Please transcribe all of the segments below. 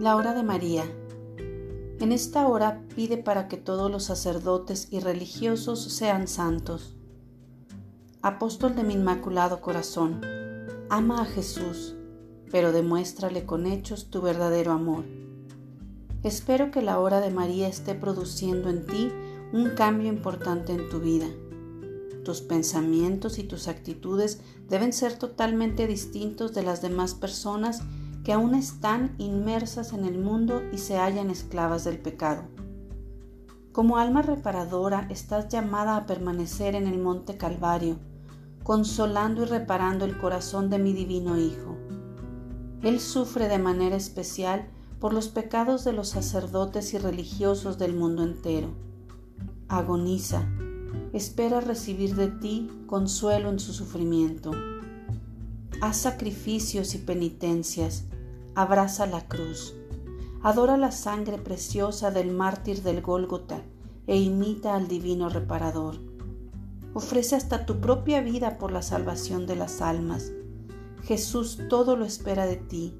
La hora de María. En esta hora pide para que todos los sacerdotes y religiosos sean santos. Apóstol de mi Inmaculado Corazón, ama a Jesús, pero demuéstrale con hechos tu verdadero amor. Espero que la hora de María esté produciendo en ti un cambio importante en tu vida. Tus pensamientos y tus actitudes deben ser totalmente distintos de las demás personas que aún están inmersas en el mundo y se hallan esclavas del pecado. Como alma reparadora estás llamada a permanecer en el monte Calvario, consolando y reparando el corazón de mi divino Hijo. Él sufre de manera especial por los pecados de los sacerdotes y religiosos del mundo entero. Agoniza, espera recibir de ti consuelo en su sufrimiento. Haz sacrificios y penitencias, abraza la cruz, adora la sangre preciosa del mártir del Gólgota e imita al divino reparador. Ofrece hasta tu propia vida por la salvación de las almas. Jesús todo lo espera de ti,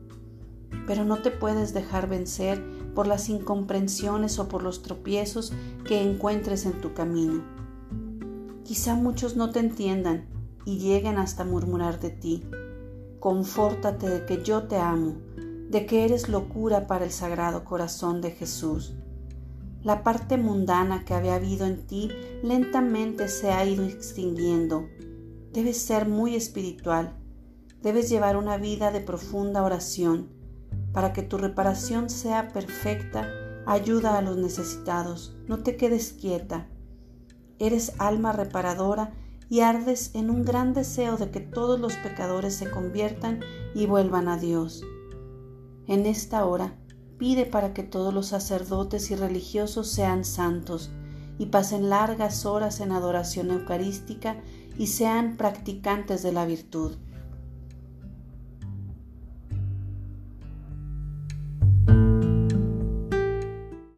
pero no te puedes dejar vencer por las incomprensiones o por los tropiezos que encuentres en tu camino. Quizá muchos no te entiendan y lleguen hasta murmurar de ti, confórtate de que yo te amo, de que eres locura para el sagrado corazón de Jesús. La parte mundana que había habido en ti lentamente se ha ido extinguiendo. Debes ser muy espiritual. Debes llevar una vida de profunda oración. Para que tu reparación sea perfecta, ayuda a los necesitados. No te quedes quieta. Eres alma reparadora y ardes en un gran deseo de que todos los pecadores se conviertan y vuelvan a Dios. En esta hora pide para que todos los sacerdotes y religiosos sean santos y pasen largas horas en adoración eucarística y sean practicantes de la virtud.